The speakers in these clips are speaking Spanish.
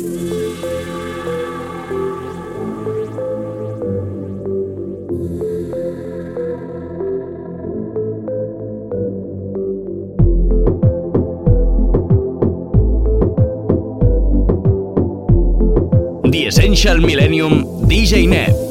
The Essential Millennium DJ Net.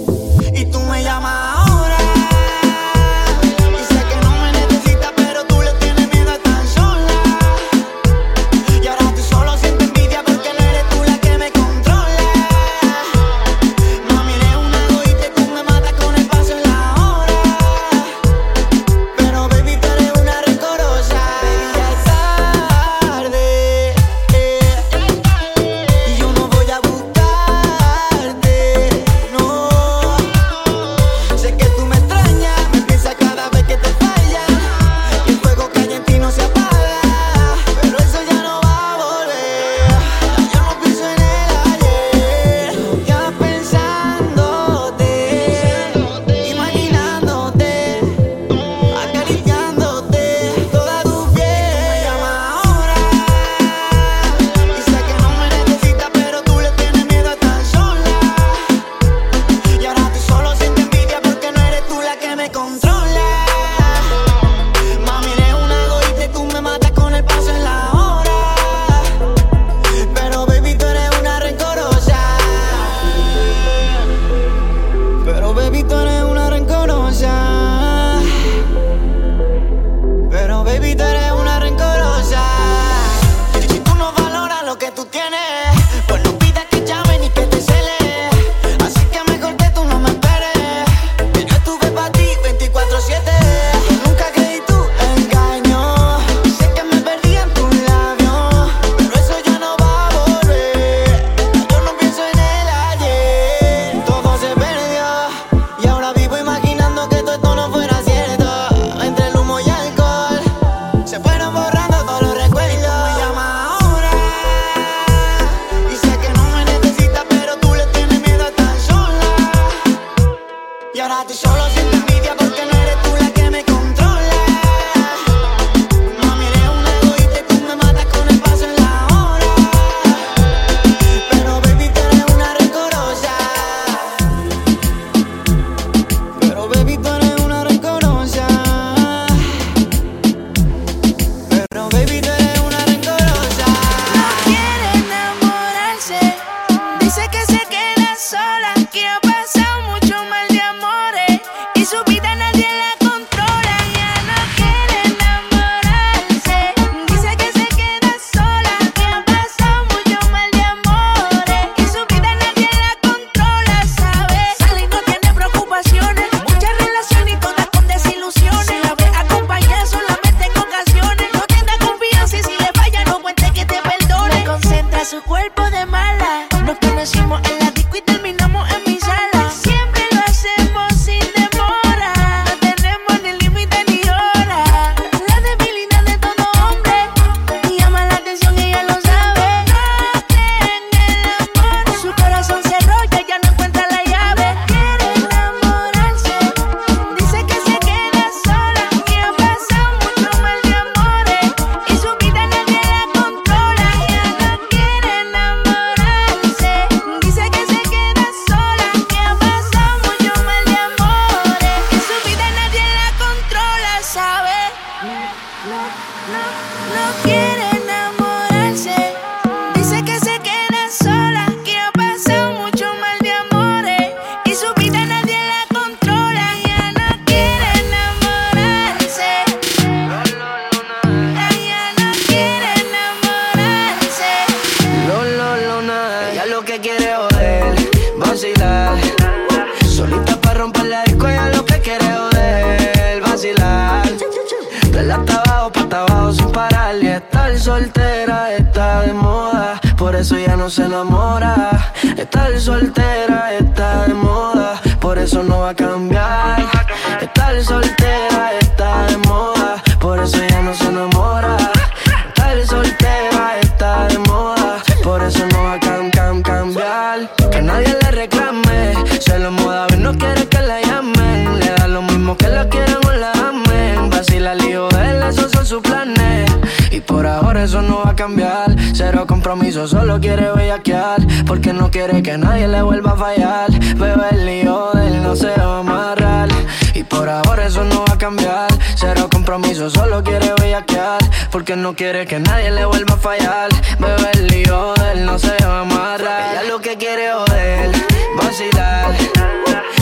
Cambiar. Cero compromiso, solo quiere bellaquear. Porque no quiere que nadie le vuelva a fallar. Bebe el lío de él no se va a amarrar. Y por ahora eso no va a cambiar. Cero compromiso, solo quiere bellaquear. Porque no quiere que nadie le vuelva a fallar. Bebe el lío de él no se va a amarrar. Ella lo que quiere joder, vacilar.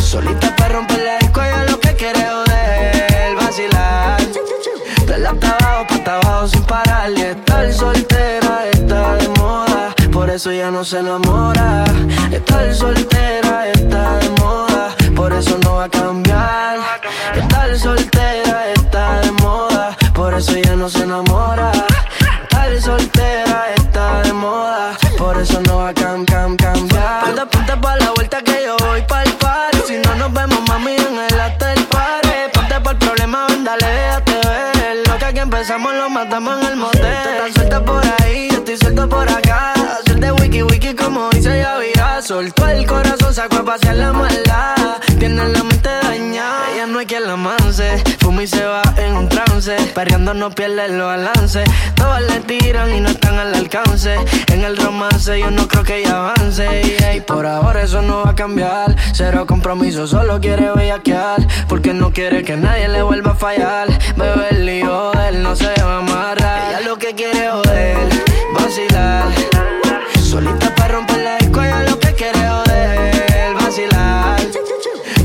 Solita para romper la disco, ella lo que quiere joder, vacilar. De la abajo, pa' abajo sin parar. Estar soltera está de moda. Por eso ya no se enamora. Estar soltera está de moda. Por eso no va a cambiar. Estar soltera está de moda. Por eso ya no se enamora. Estar soltera está de moda. Por eso no va a cam, cam, cambiar. Ponte, ponte pa' la vuelta que yo voy pa'l party. Si no nos vemos, Empezamos lo matamos en el motel. Tú estás suelta por ahí, yo estoy suelto por acá. Hacer de wiki wiki como dice Yavira. Soltó el corazón, sacó a pasear la maldad. Tiene la mente dañada, ella no hay quien la manse. Fuma y se va en un trance. Perreando no pierde el balance. Todas le tiran y no están al alcance. En el romance yo no creo que ella avance. Y por ahora eso no va a cambiar. Cero compromiso, solo quiere bellaquear. Porque no quiere que nadie le vuelva a fallar. Bebe el lío de él no se va a amarrar. Ella lo que quiere joder,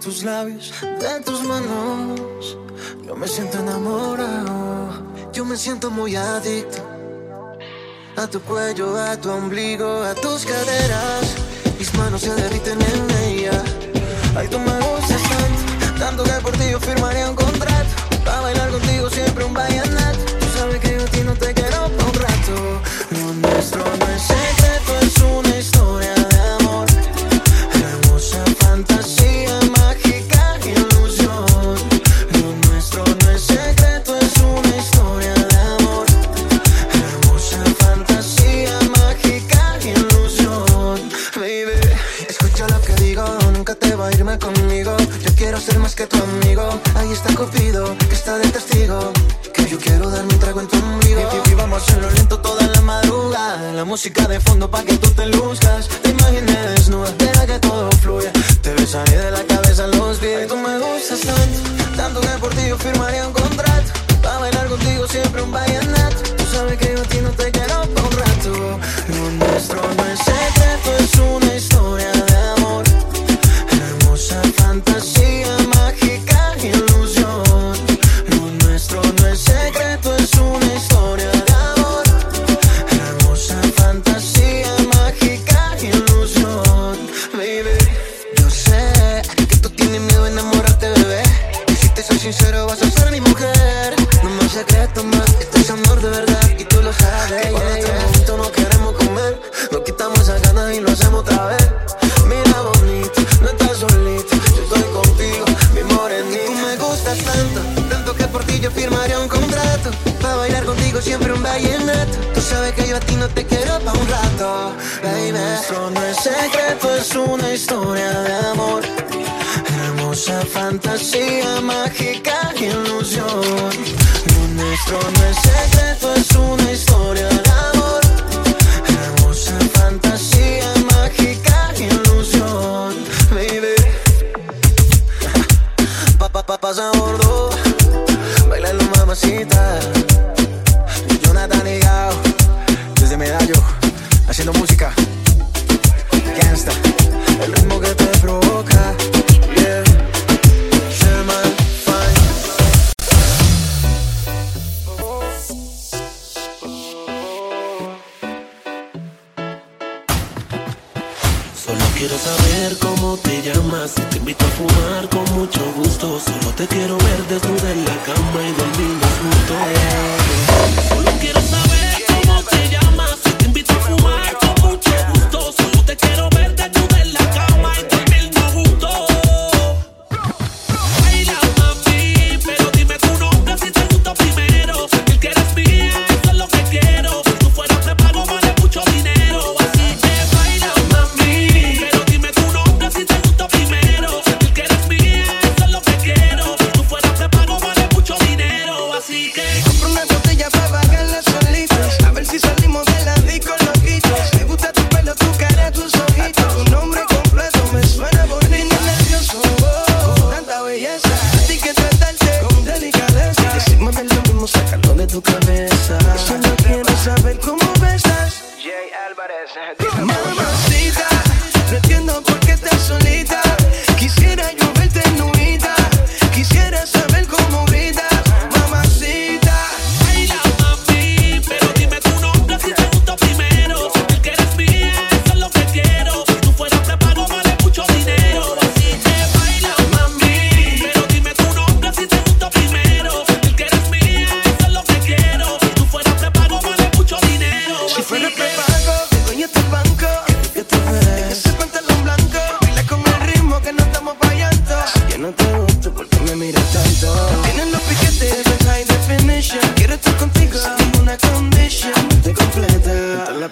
tus labios, de tus manos. Yo me siento enamorado. Yo me siento muy adicto a tu cuello, a tu ombligo, a tus caderas. Mis manos se derriten en ella. Ay, tú me gustas tanto, tanto que por ti yo firmaría un contrato. Para bailar contigo siempre un vallenato. Tú sabes que yo a ti no te quiero por un rato. Lo nuestro no es secreto, es una historia de amor. Hermosa fantasía, música de fondo pa' que tú te luzcas. Secreto, es una historia de amor. Hermosa fantasía, mágica ilusión. Lo nuestro no es secreto, es una historia de amor.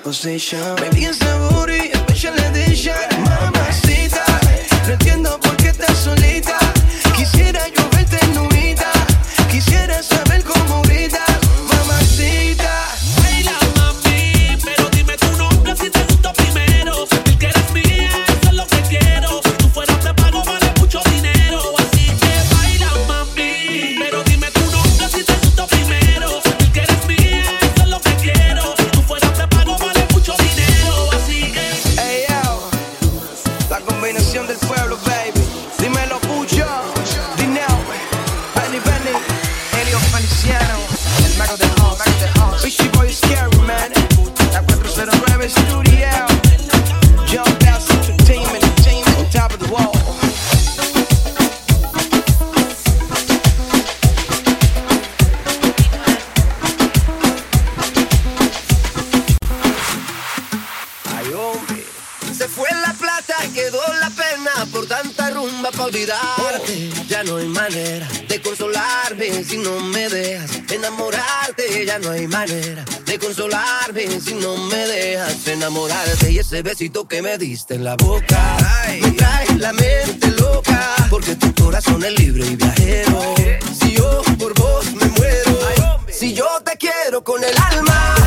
Possession Baby, en sabor y special edition. Mamacita, no entiendo enamorarte y ese besito que me diste en la boca me trae la mente loca porque tu corazón es libre y viajero. Si yo por vos me muero, si yo te quiero con el alma.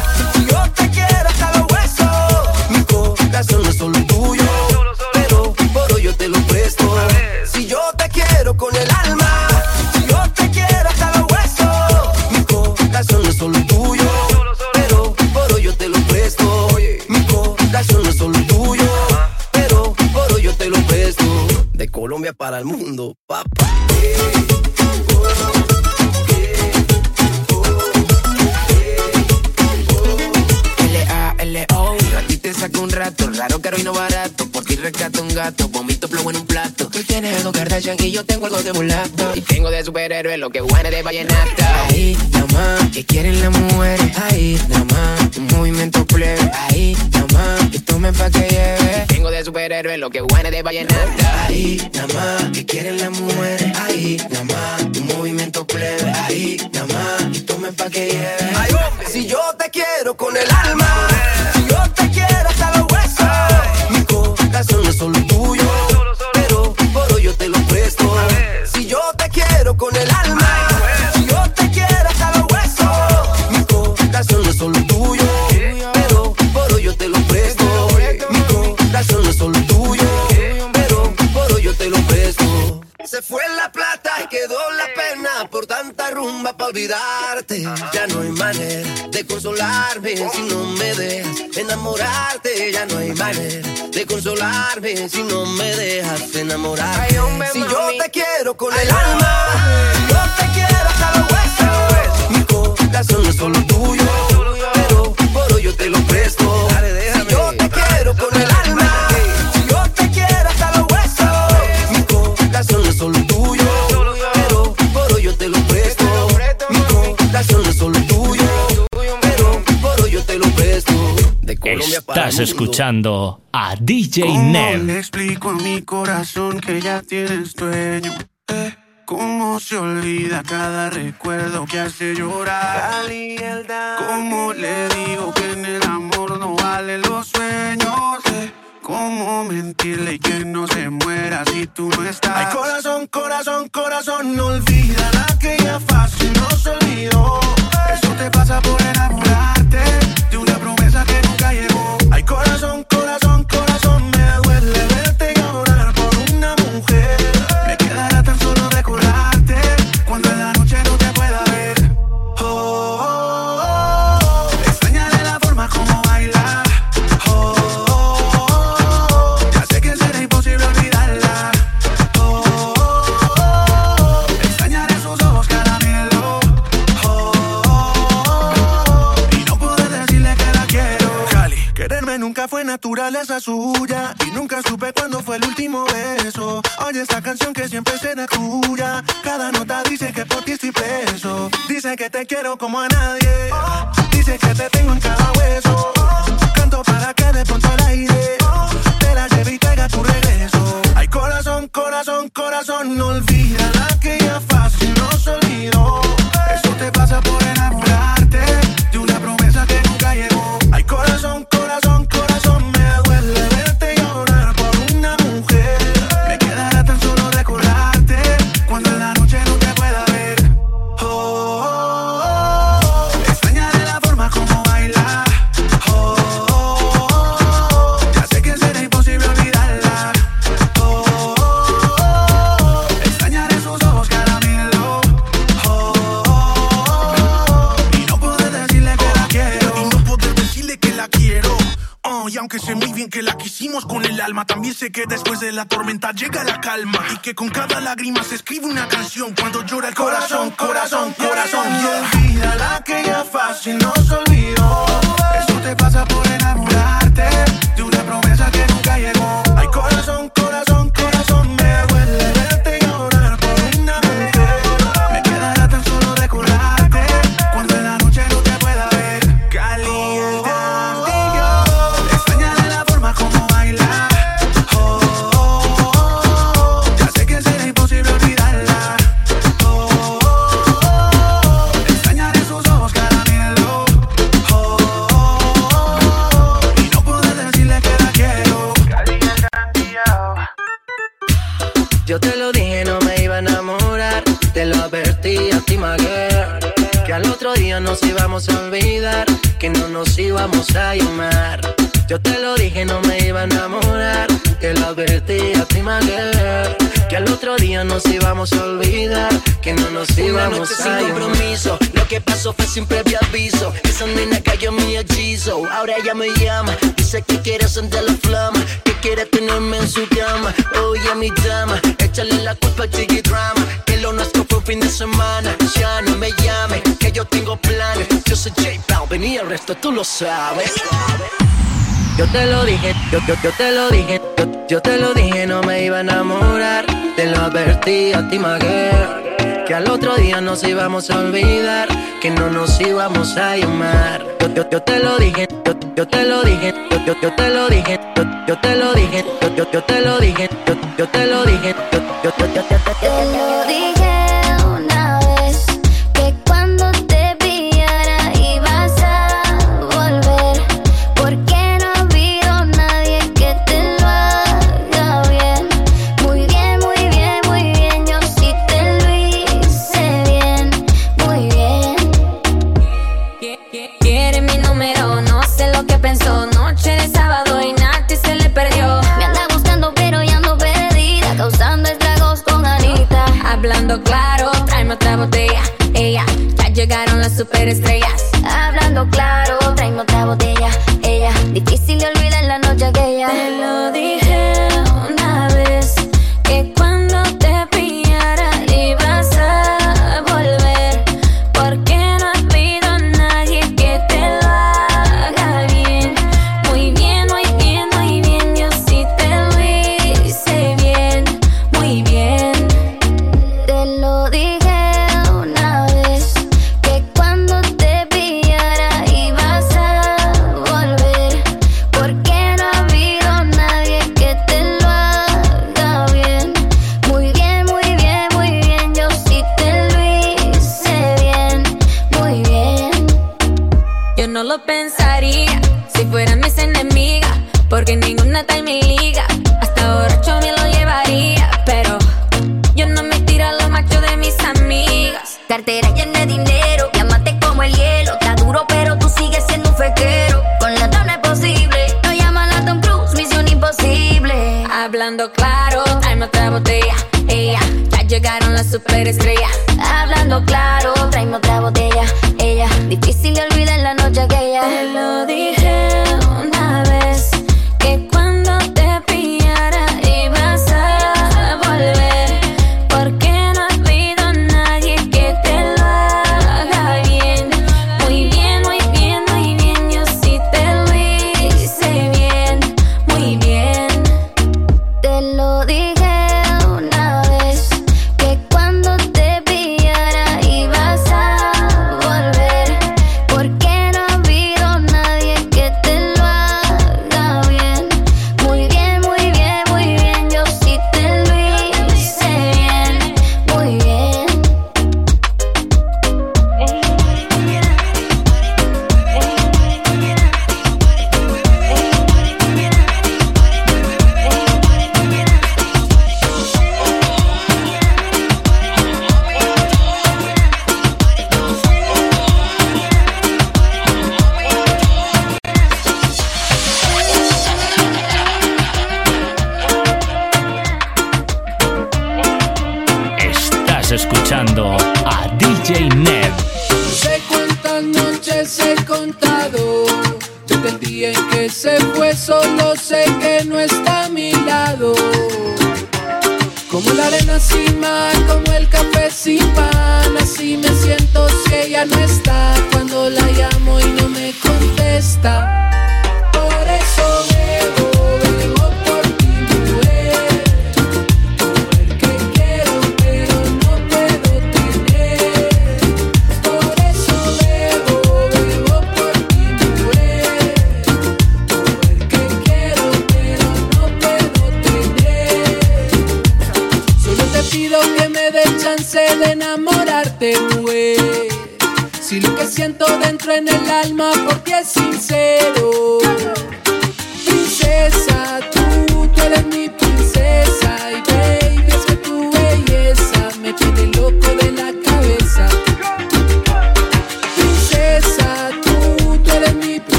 Y yo tengo algo de mulato. Y tengo de superhéroe lo que huele de vallenata. Ahí, nada más, que quieren las mujeres. Ahí, nada más, un movimiento plebe. Ahí, nada más, que tomen pa' que lleve. Y tengo de superhéroe lo que huele de vallenata. Ahí, nada más, que quieren las mujeres. Ahí, nada más, un movimiento plebe. Ahí, nada más, que tomen pa' que lleve. Ay, si yo te quiero con el enamorarte, ya no hay manera de consolarme si no me dejas enamorar. Si yo te quiero con el alma, yo te quiero hasta los huesos. Mi corazón es solo tuyo. Estás escuchando a DJ ¿Cómo Neb. le explico a mi corazón que ya tienes dueño? Eh, ¿Cómo se olvida cada recuerdo que hace llorar? ¿Cómo le digo que en el amor no valen los sueños? Eh, ¿Cómo mentirle y que no se muera si tú no estás? Ay, corazón, corazón, corazón, no olvida la que ya fácil no se olvidó. Eso te pasa por enamorarte Ay, corazón, corazón, naturaleza suya y nunca supe cuándo fue el último beso. Oye esta canción que siempre será tuya. Cada nota dice que por ti estoy preso. Dice que te quiero como a nadie. Dice que te tengo en cada hueso. Llega la calma. Y que con cada lágrima se escribe una canción nos íbamos a olvidar. Que no nos Una íbamos noche a sin compromiso. Lo que pasó fue sin previo aviso. Esa nena cayó en mi hechizo. Ahora ella me llama. Dice que quiere sentir la flama. Que quiere tenerme en su cama. Oye, mi dama. Échale la culpa al chiqui drama. Que lo nuestro fue un fin de semana. Ya no me llame. Que yo tengo planes. Yo soy J Balvin y el resto tú lo sabes. Yo te lo dije, yo, yo, yo te lo dije, yo, yo te lo dije, no me iba a enamorar. Te lo advertí a ti, girl, Que al otro día nos íbamos a olvidar, que no nos íbamos a llamar. Yo, yo, yo te lo dije, yo, yo te lo dije, yo, yo, te lo dije, yo, te lo dije, yo, yo, yo te lo dije, yo, yo te lo dije, yo, yo, yo, yo, yo, yo, superestrellas.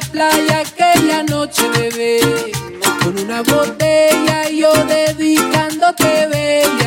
playa aquella noche bebé, con una botella yo dedicándote bebé.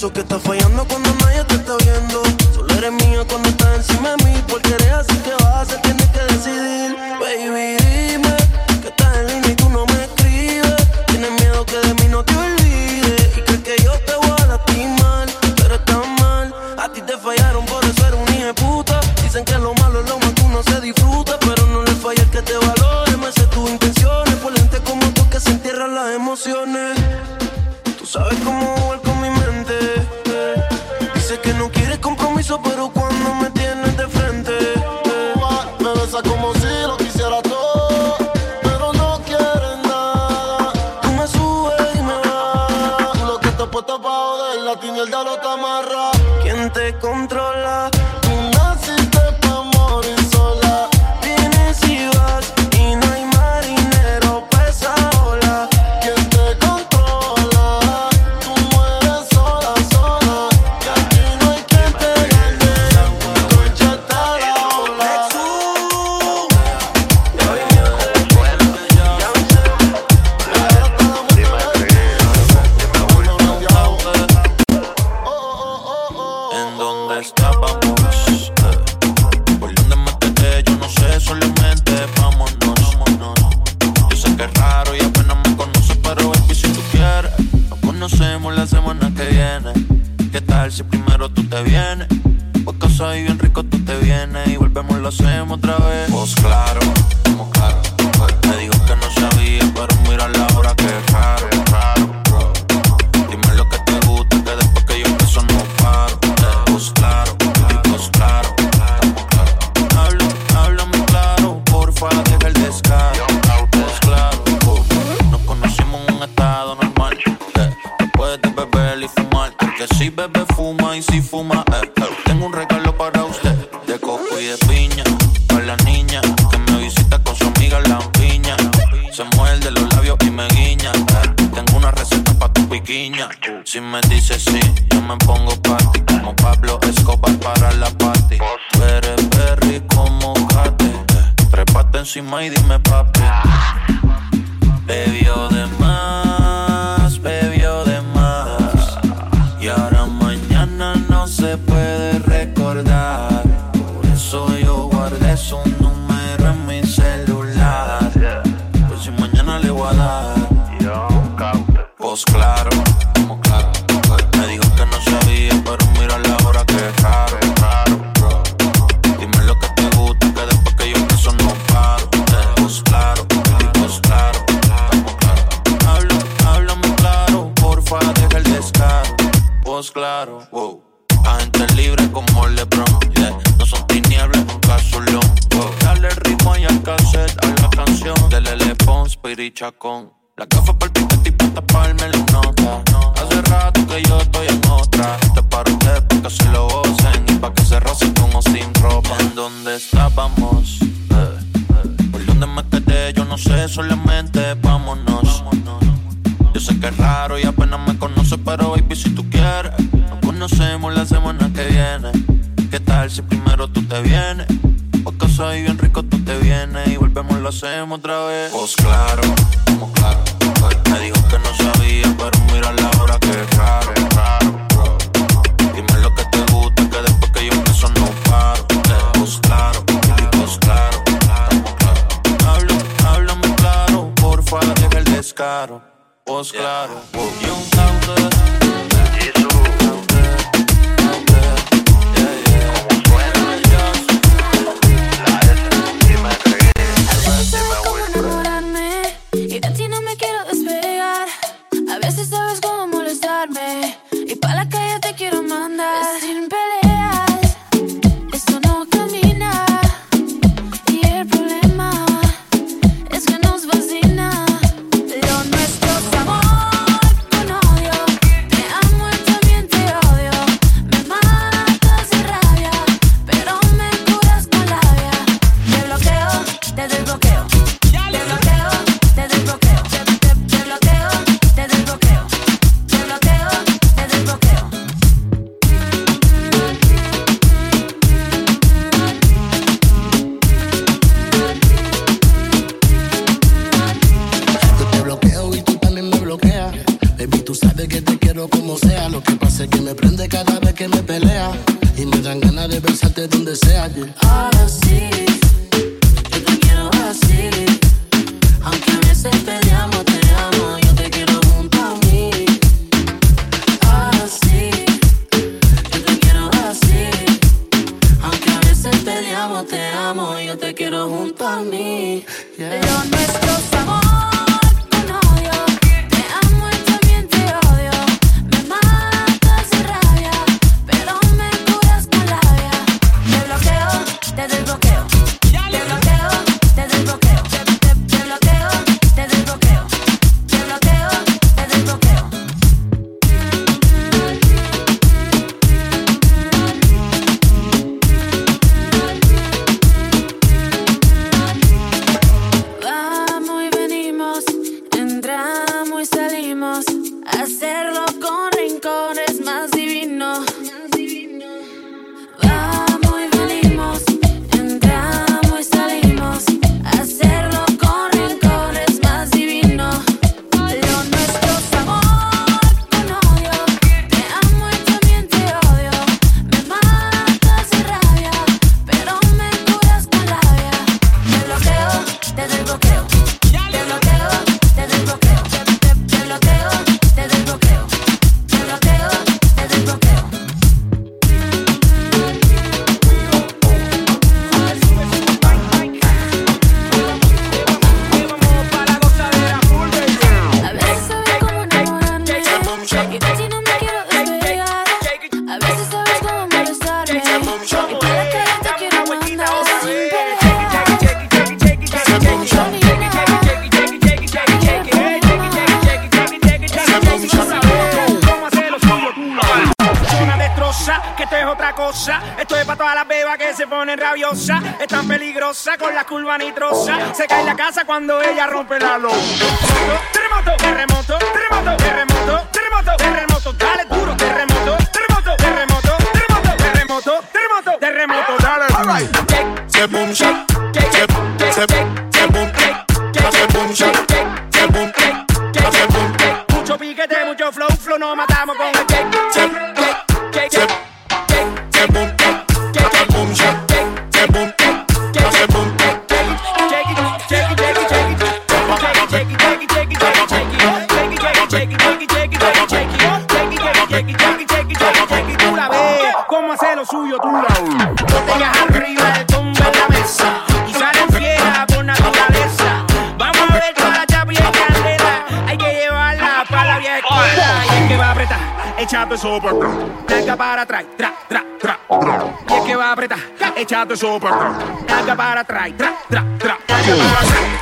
pienso que esta falla muerde los labios y me guiña. Tengo una receta pa' tu piquiña. Si me dices sí, yo me pongo party. Como Pablo Escobar para la party. Perry, perry, como Katy. Trepate encima y dime papi. chacón. La gafa cosa. Esto es para todas las bebas que se ponen rabiosas. Es tan peligrosa con la curva nitrosa. Se cae en la casa cuando ella rompe la luz. Terremoto, terremoto, terremoto, terremoto, terremoto, terremoto, dale duro, terremoto, terremoto, terremoto, terremoto, terremoto, terremoto, terremoto, dale. Se boom shake, se se se boom, eso para atrás. Naga para atrás, tra, tra, tra, tra. Y el que va a apretar, échate eso para atrás. Naga para atrás, tra, tra, tra. Naga para atrás,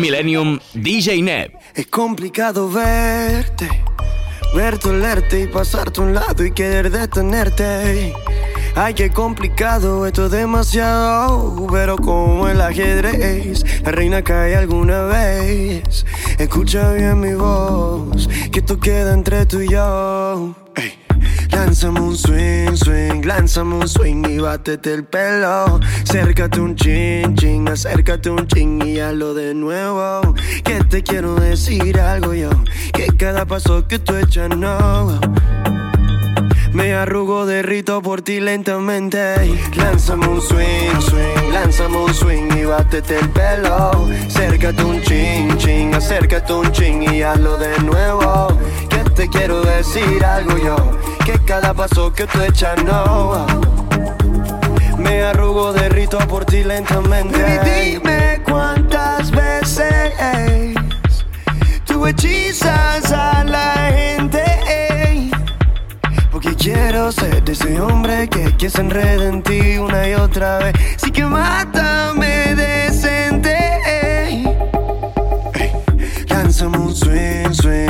Millennium DJ Neb. Es complicado verte, verte, olerte y pasarte a un lado y querer detenerte. Ay, qué complicado, esto es demasiado. Pero como el ajedrez, la reina cae alguna vez. Escucha bien mi voz, que esto queda entre tú y yo. Ey. Lánzame un swing, swing, lánzame un swing y bátete el pelo. Acércate un chin, chin, acércate un chin y hazlo de nuevo. Que te quiero decir algo yo, que cada paso que tú echas no. Me arrugo, derrito por ti lentamente. Lánzame un swing, swing, lánzame un swing y bátete el pelo. Acércate un chin, chin, acércate un chin y hazlo de nuevo. Que te quiero decir algo yo, que cada paso que tú echas no. Me arrugo, derrito por ti lentamente. Baby, dime cuántas veces tú hechizas a la gente. Porque quiero ser ese hombre que, que se en ti una y otra vez. Sí que mátame decente. Lánzame un swing, swing,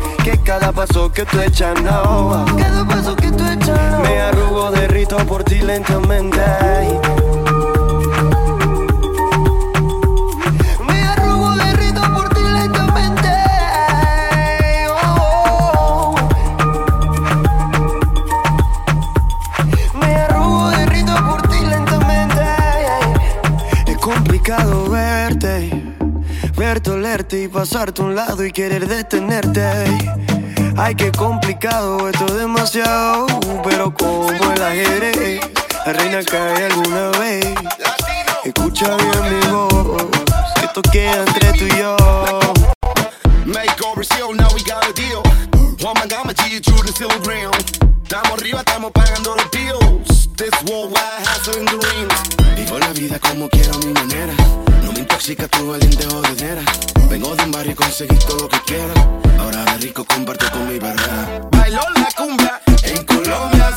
que cada paso que tú echas no. Cada paso que tú echas Me arrugo, derrito por ti lentamente. Verte, olerte y pasarte a un lado y querer detenerte. Ay, qué complicado, esto es demasiado, pero como el ajedrez, la reina cae alguna vez. Escucha bien mi voz, esto queda entre tú y yo. Make over now we got a deal. Woman, I'ma G you through the silver ground. Estamos arriba, estamos pagando los bills. This worldwide hustle in the rings. Vivo la vida como quiero a mi manera. No me intoxica tu valiente jodedera. Vengo de un barrio y conseguí todo lo que quiero. Ahora de rico comparto con mi barra. Bailo la cumbia en Colombia,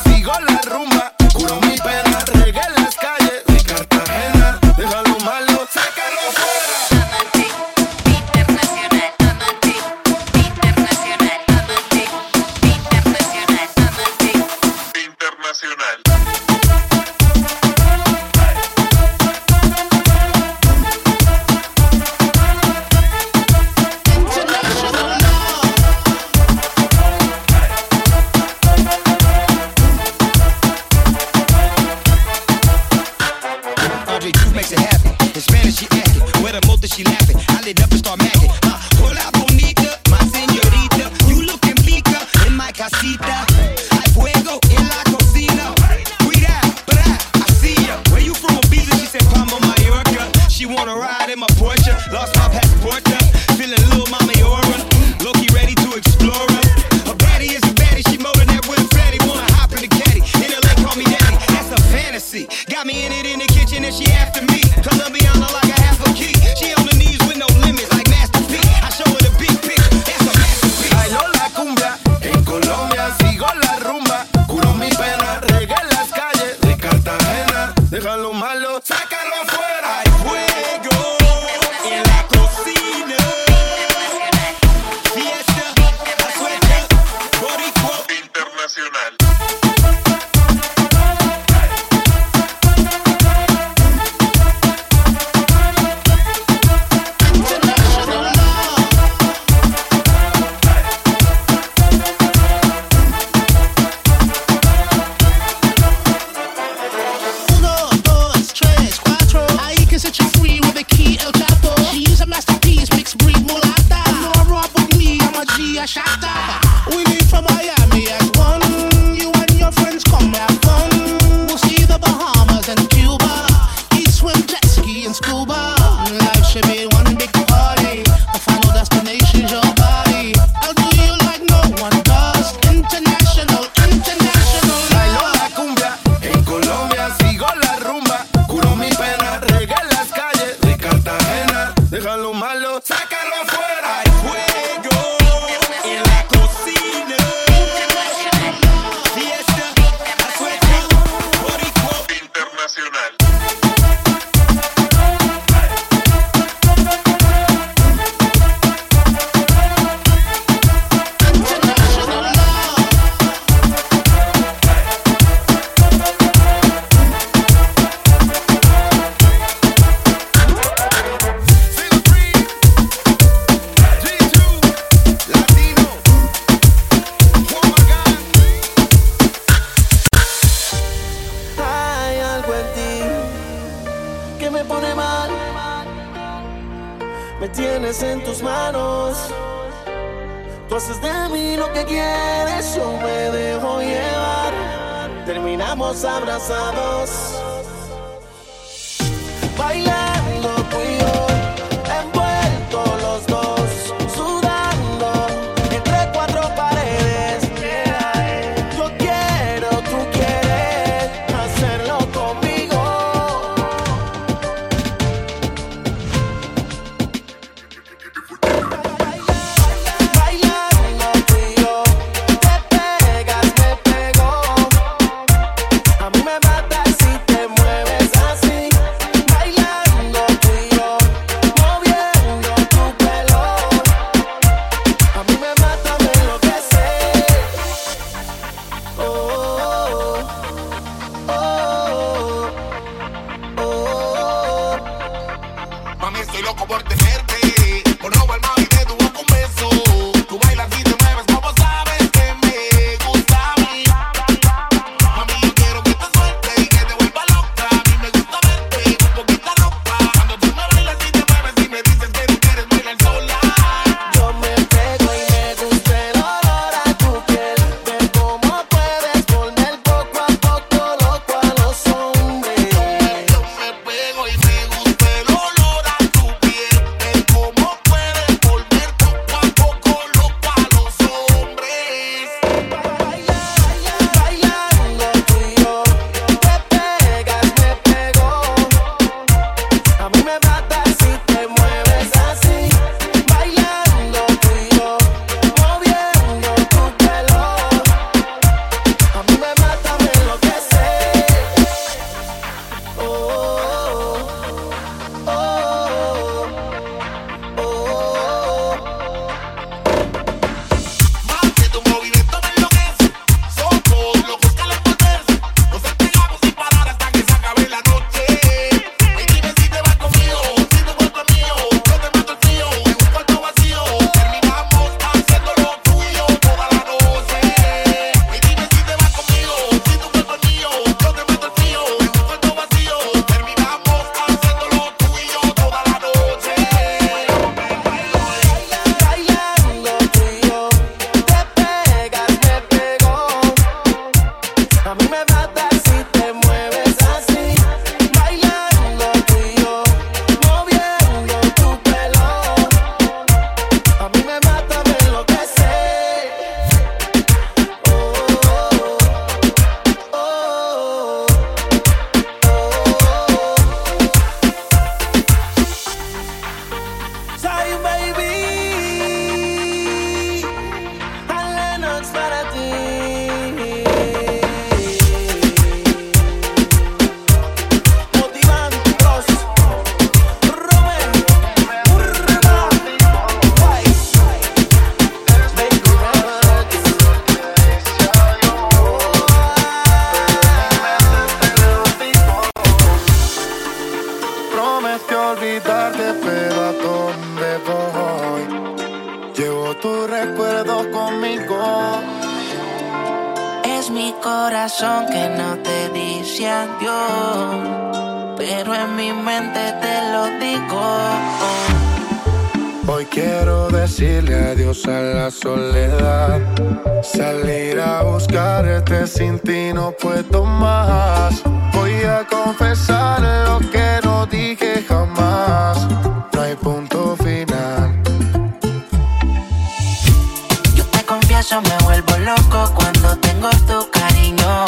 vuelvo loco cuando tengo tu cariño.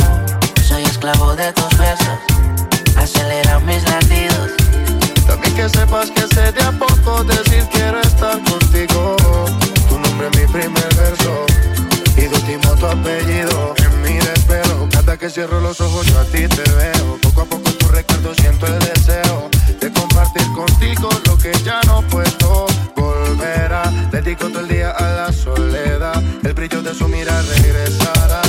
Soy esclavo de tus besos, acelera mis latidos. También que sepas que sé de a poco decir quiero estar contigo. Tu nombre es mi primer verso y de último tu apellido. En mi desvelo, cada que cierro los ojos yo a ti te veo. Poco a poco tu recuerdo siento el deseo de compartir contigo lo que ya no puedo volver a. Dedico todo el día a la horas de su mirar regresará.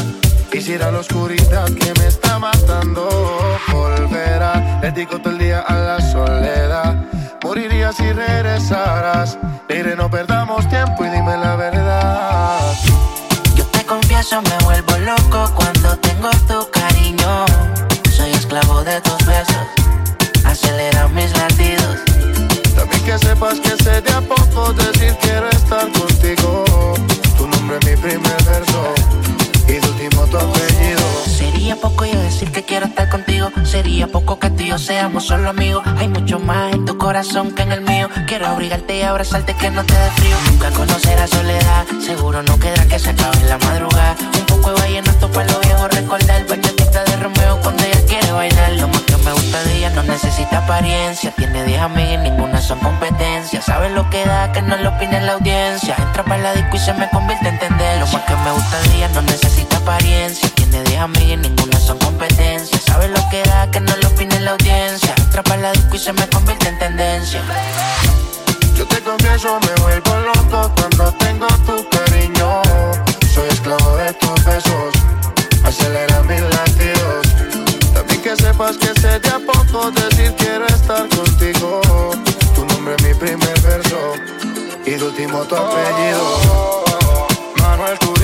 Y si la oscuridad que me está matando, volverá. Le digo todo el día a la soledad. Moriría si regresaras. Diré, no perdamos tiempo y dime la verdad. Yo te confieso, me vuelvo loco cuando tengo tu cariño. Soy esclavo de tus besos. Acelera mis latidos. También que sepas que sería poco decirte Sería poco que tú y yo seamos solo amigos. Hay mucho más en tu corazón que en el mío. Quiero abrigarte y abrazarte que no te dé frío. Nunca conocerás soledad. Seguro no quedará que se acabe en la madrugada. Un poco de vallenato para lo viejo recordar. Bañatita de Romeo cuando ella quiere bailarlo no necesita apariencia. Tiene 10 amigas ninguna son competencia. Sabe lo que da, que no lo opine la audiencia. Entra para la disco y se me convierte en tendencia. Lo más que me gusta de ella no necesita apariencia. Tiene 10 amigas y ninguna son competencia. Sabe lo que da, que no lo opine la audiencia. Entra para la disco y se me convierte en tendencia. Yo te confieso, me vuelvo loco cuando tengo tu cariño. Soy esclavo de tus besos. Acelera mis latidos que sepas que sé de a poco decir quiero estar contigo. Tu nombre es mi primer verso y tu último tu apellido. Manuel, tu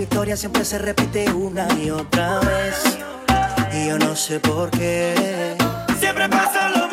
victoria siempre se repite una y otra vez. Y yo no sé por qué. Siempre pasa lo mismo.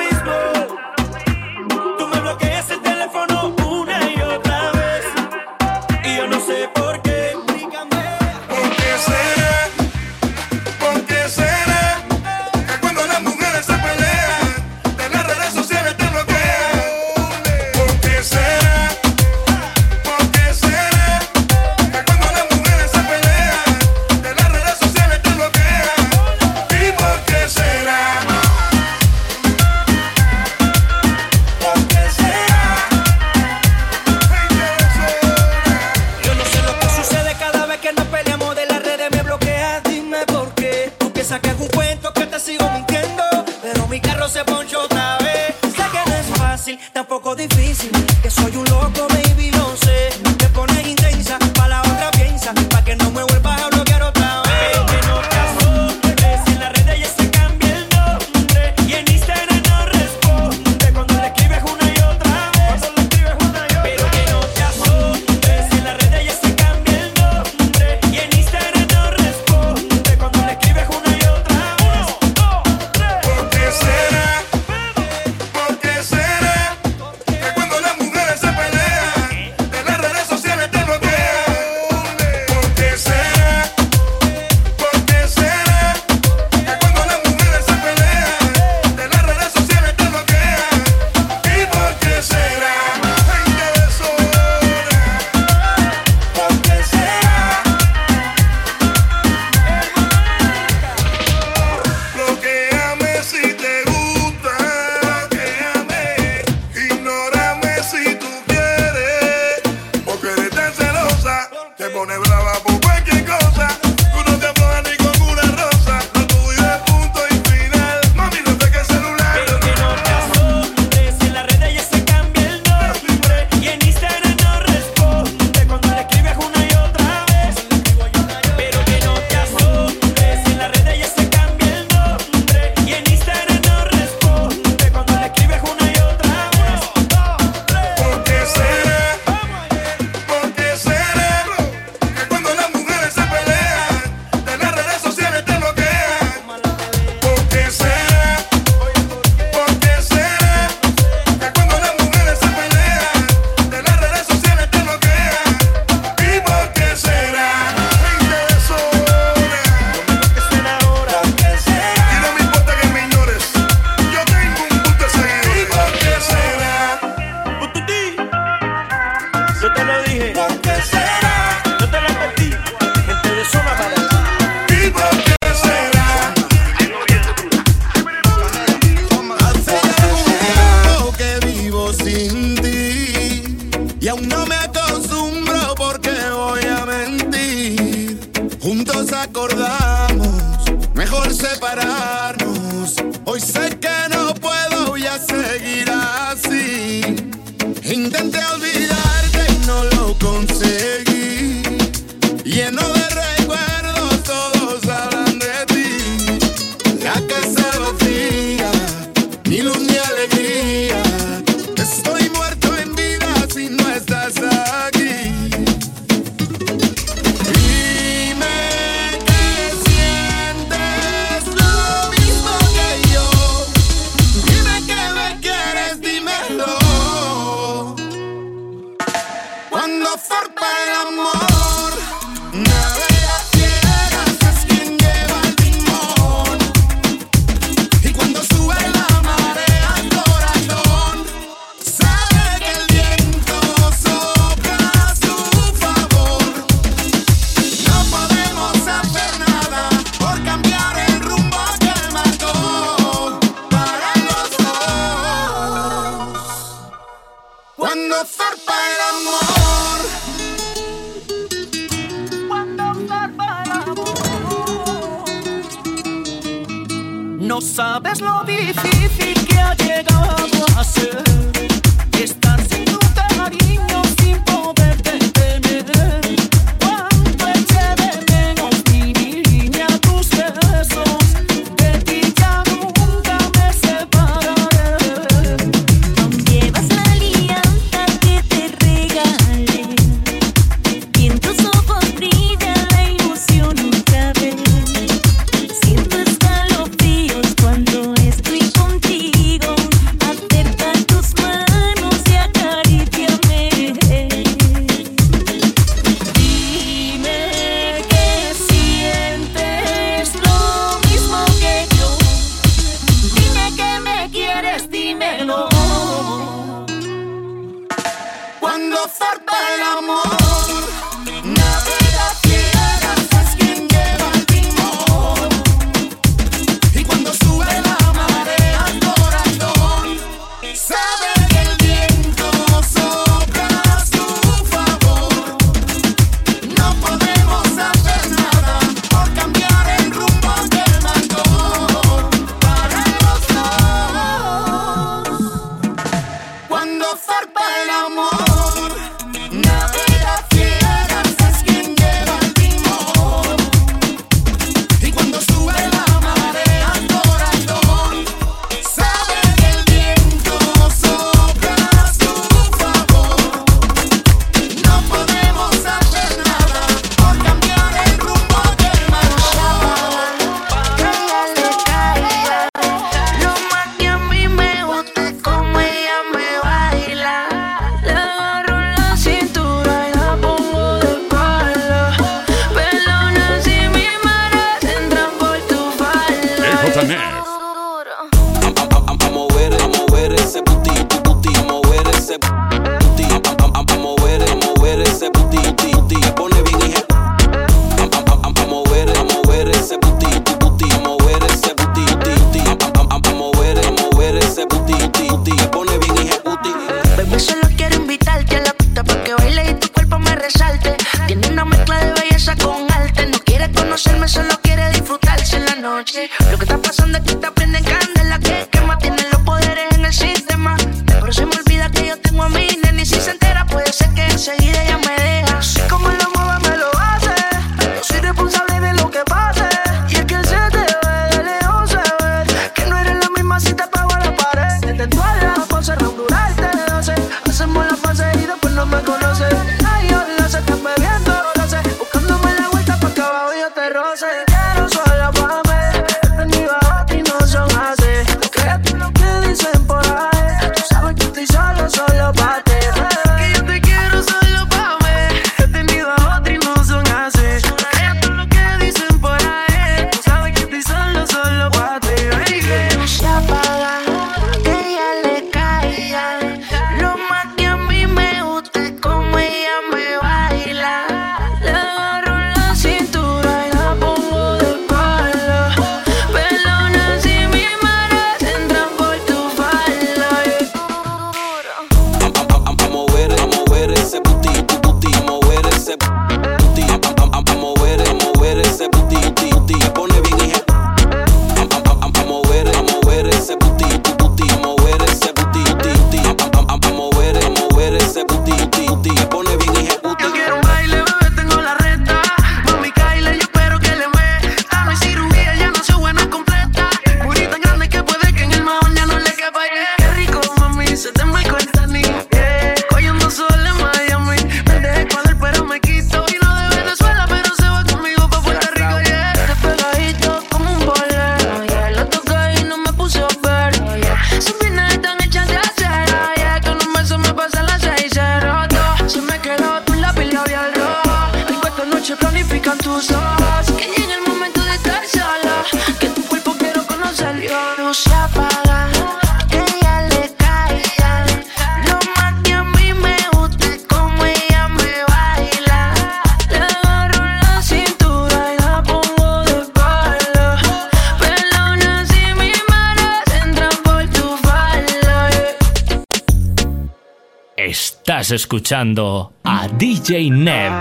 Estás escuchando a DJ Neb.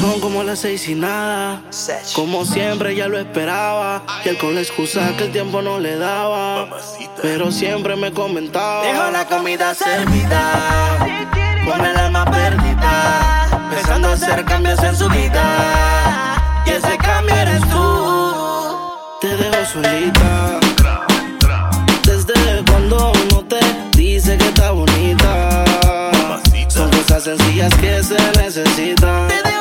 Son como las seis y nada. Como siempre ya lo esperaba. Y él con la excusa que el tiempo no le daba. Pero siempre me comentaba. Dejo la comida servida, con el alma perdida, pensando hacer cambios en su vida. Desde cuando no te dice que está bonita. Son cosas sencillas que se necesitan.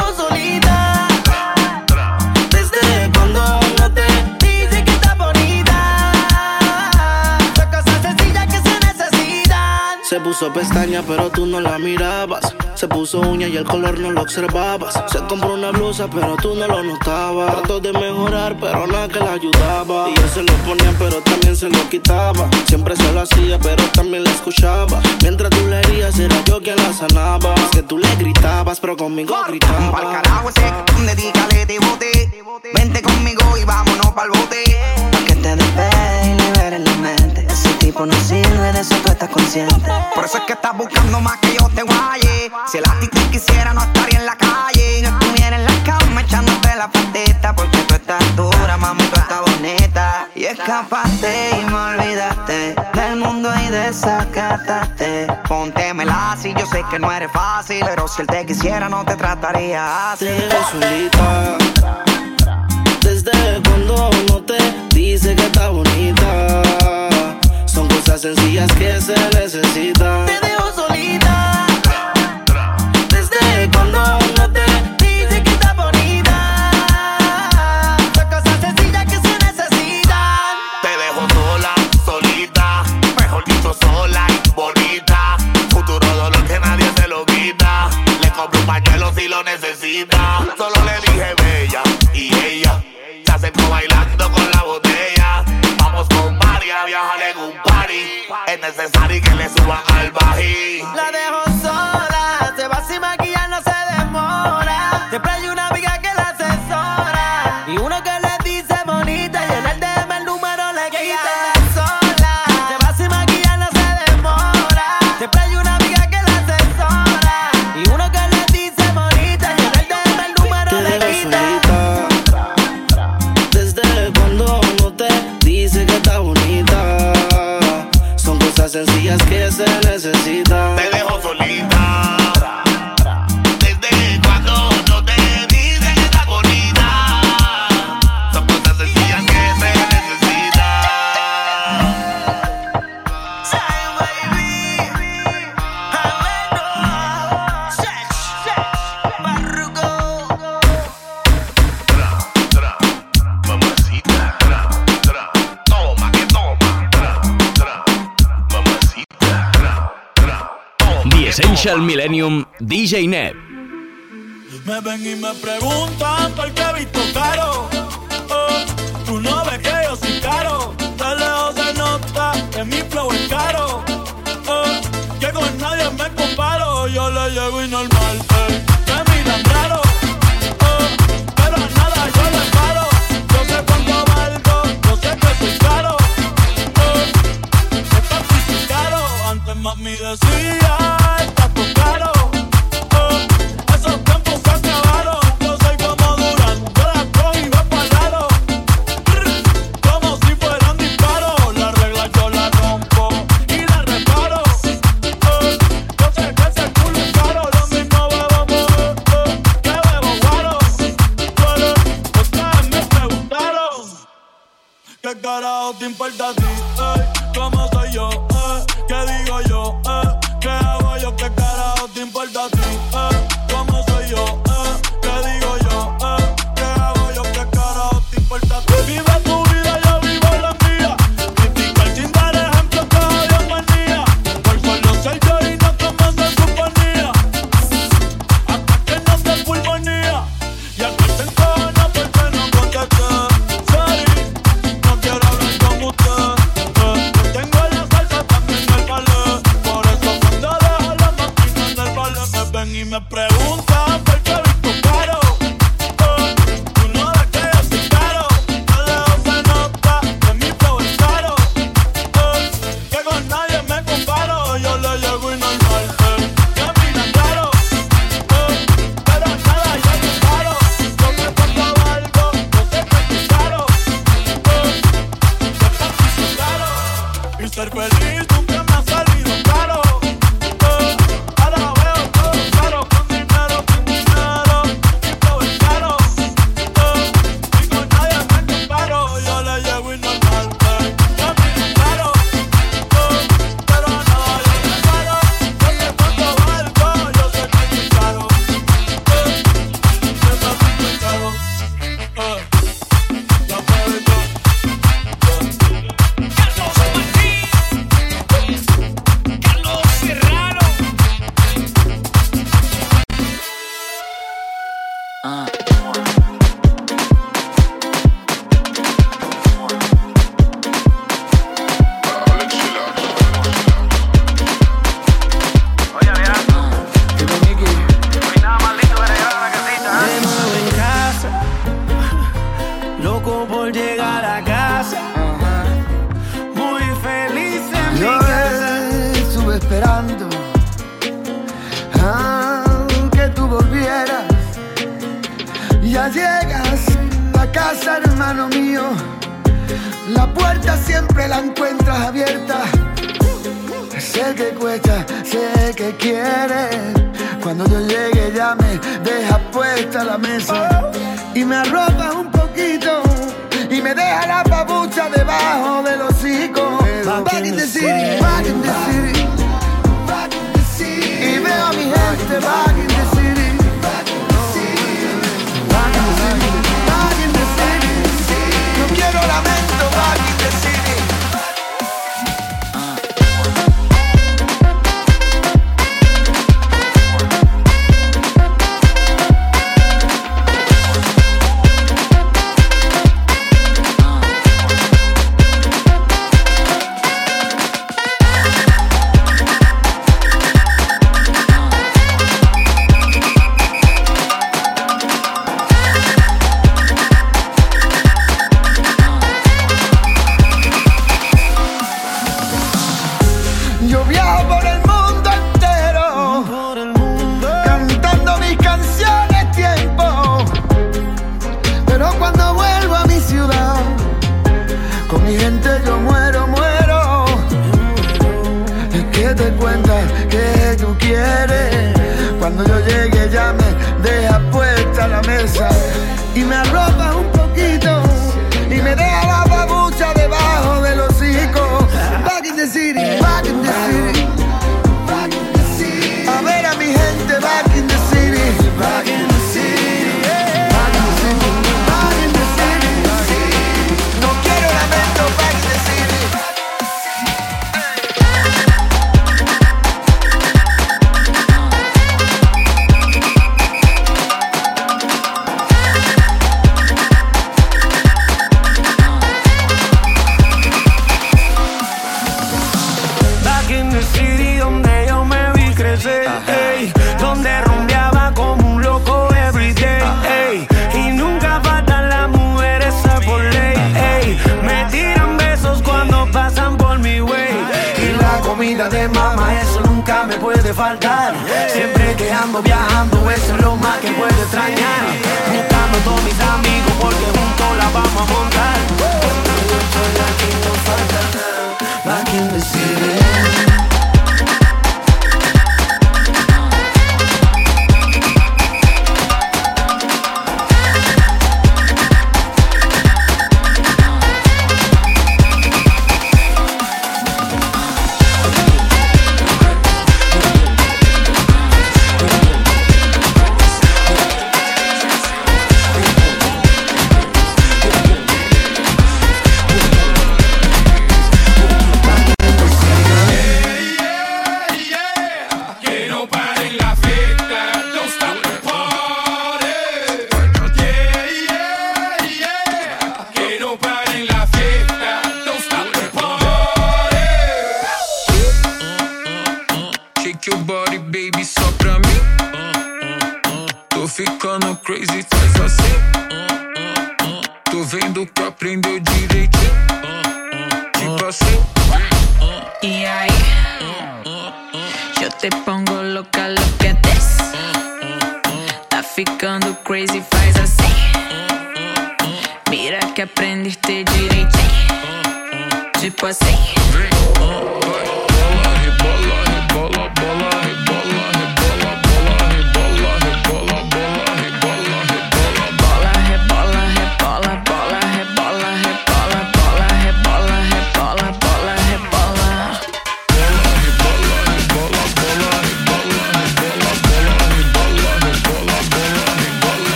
Puso pestaña, pero tú no la mirabas. Se puso uña y el color no lo observabas. Se compró una blusa, pero tú no lo notabas. Trató de mejorar, pero nada que la ayudaba. Y él se lo ponía, pero también se lo quitaba. Siempre se lo hacía, pero también la escuchaba. Mientras tú le herías, era yo quien la sanaba. Es que tú le gritabas, pero conmigo gritaba. carajo ese donde dígale te bote. Vente conmigo y vámonos pa'l bote. Que te despegues y liberes la mente. Ese tipo no sirve, de eso tú estás consciente. Por eso es que estás buscando más que yo te guaye. Si el actitud quisiera no estaría en la calle. En la cama echándote la patita. Porque tú estás dura, mami, tú estás bonita. Y escapaste y me olvidaste del mundo y desacataste. Póntemela así, yo sé que no eres fácil. Pero si él te quisiera, no te trataría así. Te dejo solita. Desde cuando no te dice que está bonita. Son cosas sencillas que se necesitan. Te dejo solita. Un pañuelo si lo necesita. Solo le dije bella y ella se acercó bailando con la botella. Vamos con Mari a viajar en un party. Es necesario que le suba al bají. Me ven y me preguntan